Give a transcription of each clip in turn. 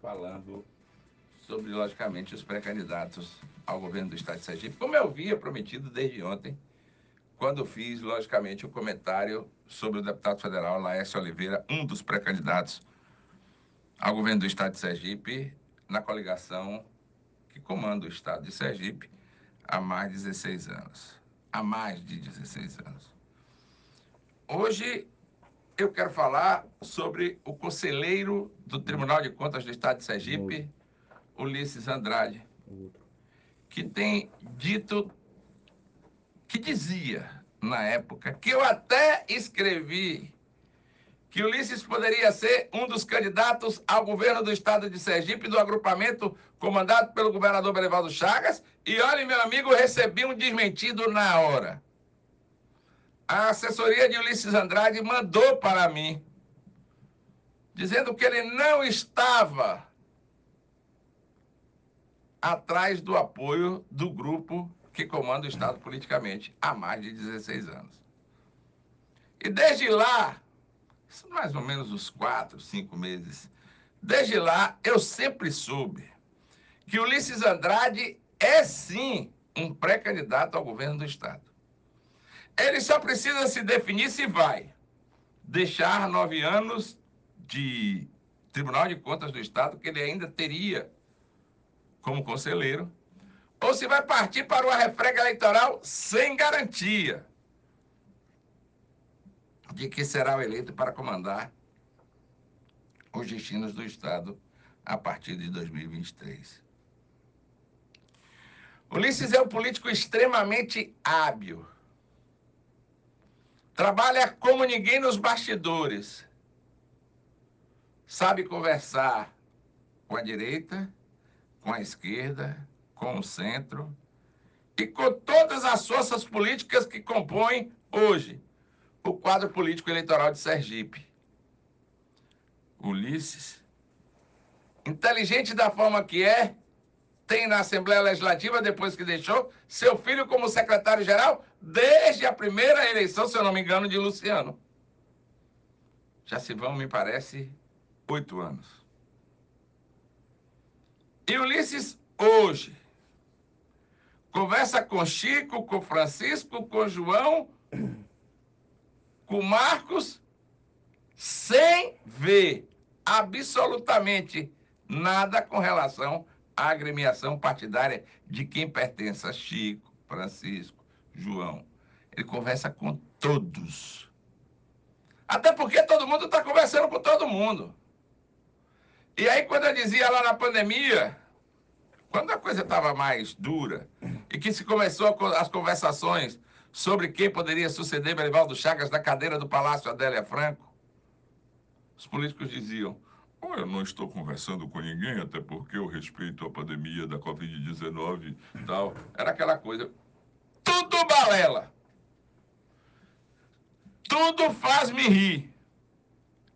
falando sobre, logicamente, os pré-candidatos ao governo do Estado de Sergipe, como eu havia prometido desde ontem, quando fiz, logicamente, o um comentário sobre o deputado federal Laércio Oliveira, um dos pré-candidatos ao governo do Estado de Sergipe, na coligação que comanda o Estado de Sergipe há mais de 16 anos. Há mais de 16 anos. Hoje eu quero falar sobre o conselheiro do Tribunal de Contas do Estado de Sergipe, Ulisses Andrade, que tem dito, que dizia na época, que eu até escrevi que Ulisses poderia ser um dos candidatos ao governo do estado de Sergipe, do agrupamento comandado pelo governador Belivaldo Chagas. E olha, meu amigo, recebi um desmentido na hora. A assessoria de Ulisses Andrade mandou para mim, dizendo que ele não estava atrás do apoio do grupo que comanda o Estado politicamente há mais de 16 anos. E desde lá, mais ou menos uns quatro, cinco meses, desde lá eu sempre soube que Ulisses Andrade é sim um pré-candidato ao governo do Estado. Ele só precisa se definir se vai deixar nove anos de Tribunal de Contas do Estado, que ele ainda teria como conselheiro, ou se vai partir para uma refrega eleitoral sem garantia de que será o eleito para comandar os destinos do Estado a partir de 2023. Ulisses é um político extremamente hábil. Trabalha como ninguém nos bastidores. Sabe conversar com a direita, com a esquerda, com o centro e com todas as forças políticas que compõem hoje o quadro político eleitoral de Sergipe. Ulisses, inteligente da forma que é, tem na Assembleia Legislativa, depois que deixou, seu filho como secretário-geral desde a primeira eleição, se eu não me engano, de Luciano. Já se vão, me parece, oito anos. E Ulisses, hoje, conversa com Chico, com Francisco, com João com Marcos sem ver absolutamente nada com relação à agremiação partidária de quem pertence a Chico, Francisco, João. Ele conversa com todos. Até porque todo mundo está conversando com todo mundo. E aí, quando eu dizia lá na pandemia, quando a coisa estava mais dura, e que se começou as conversações sobre quem poderia suceder Belivaldo Chagas na cadeira do Palácio Adélia Franco, os políticos diziam: oh, eu não estou conversando com ninguém, até porque eu respeito a pandemia da Covid-19 e tal. Era aquela coisa. Tudo balela. Tudo faz-me rir.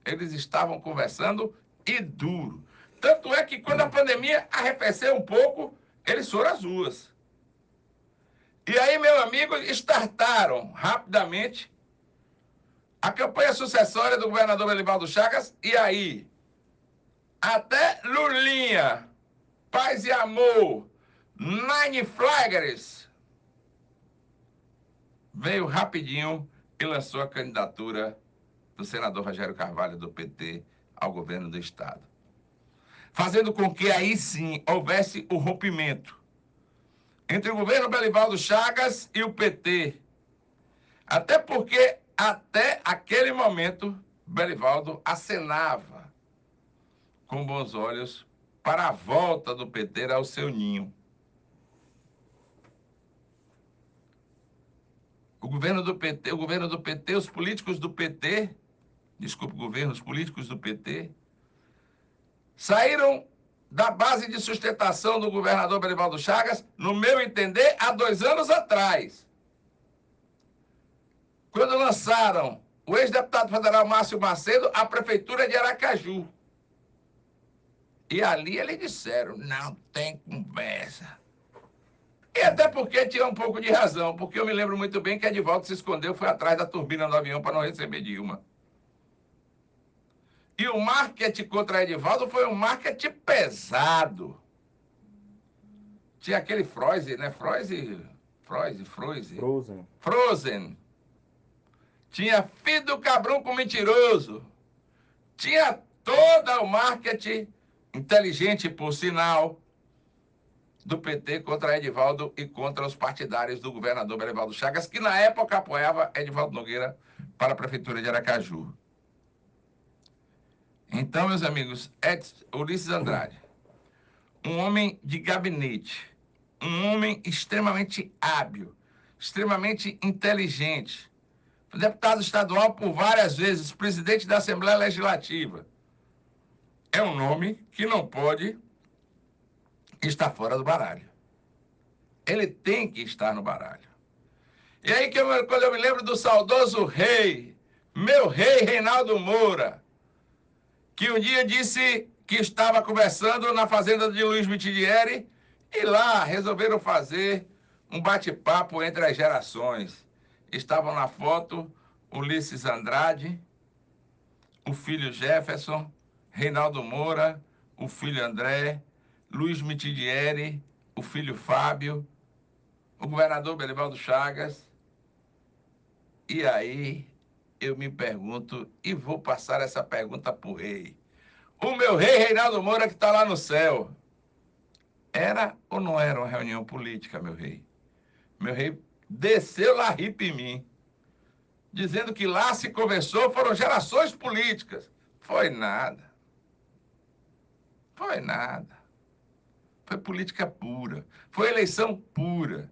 Eles estavam conversando e duro. Tanto é que quando a pandemia arrefeceu um pouco, eles foram às ruas. E aí, meu amigo, startaram rapidamente a campanha sucessória do governador Belivaldo Chagas. E aí, até Lulinha, Paz e Amor, Nine Flaggers, veio rapidinho e lançou a candidatura do senador Rogério Carvalho, do PT, ao governo do Estado. Fazendo com que aí sim houvesse o rompimento entre o governo Belivaldo Chagas e o PT. Até porque, até aquele momento, Belivaldo acenava com bons olhos para a volta do PT ao seu ninho. O governo do PT, o governo do PT, os políticos do PT, desculpe, governo, os políticos do PT, saíram da base de sustentação do governador Belivaldo Chagas, no meu entender, há dois anos atrás. Quando lançaram o ex-deputado federal Márcio Macedo à prefeitura de Aracaju. E ali eles disseram: não tem conversa. E até porque tinha um pouco de razão, porque eu me lembro muito bem que Edvaldo se escondeu, foi atrás da turbina do avião para não receber Dilma. E o marketing contra Edivaldo foi um marketing pesado. Tinha aquele Freuse, né? Freuse, Freuse, Freuse. Frozen. Frozen. Tinha filho do cabrão com mentiroso. Tinha todo o marketing inteligente, por sinal, do PT contra Edivaldo e contra os partidários do governador Belivaldo Chagas, que na época apoiava Edivaldo Nogueira para a prefeitura de Aracaju. Então, meus amigos, Ulisses Andrade, um homem de gabinete, um homem extremamente hábil, extremamente inteligente, deputado estadual por várias vezes, presidente da Assembleia Legislativa. É um nome que não pode estar fora do baralho. Ele tem que estar no baralho. E aí que eu, quando eu me lembro do saudoso rei, meu rei Reinaldo Moura, que um dia disse que estava conversando na fazenda de Luiz Mitidieri e lá resolveram fazer um bate-papo entre as gerações. Estavam na foto Ulisses Andrade, o filho Jefferson, Reinaldo Moura, o filho André, Luiz Mitidieri, o filho Fábio, o governador Belivaldo Chagas. E aí eu me pergunto, e vou passar essa pergunta para o rei. O meu rei Reinaldo Moura que está lá no céu. Era ou não era uma reunião política, meu rei? Meu rei desceu lá ripa em mim, dizendo que lá se conversou, foram gerações políticas. Foi nada. Foi nada. Foi política pura. Foi eleição pura.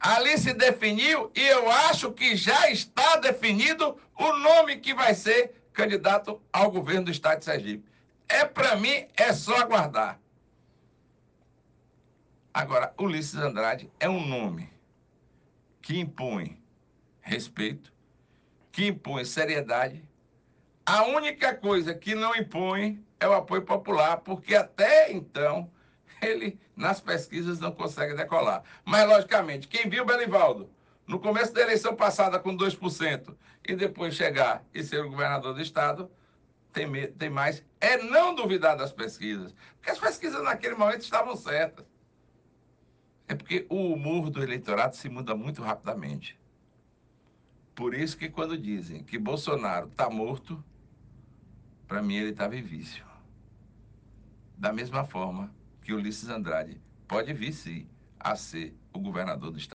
Ali se definiu e eu acho que já está definido o nome que vai ser candidato ao governo do estado de Sergipe. É para mim, é só aguardar. Agora, Ulisses Andrade é um nome que impõe respeito, que impõe seriedade. A única coisa que não impõe é o apoio popular, porque até então ele, nas pesquisas, não consegue decolar. Mas, logicamente, quem viu Belivaldo no começo da eleição passada com 2% e depois chegar e ser o governador do Estado, tem, tem mais. É não duvidar das pesquisas. Porque as pesquisas naquele momento estavam certas. É porque o humor do eleitorado se muda muito rapidamente. Por isso que quando dizem que Bolsonaro está morto, para mim ele está vivíssimo. Da mesma forma que Ulisses Andrade pode vir sim a ser o governador do estado.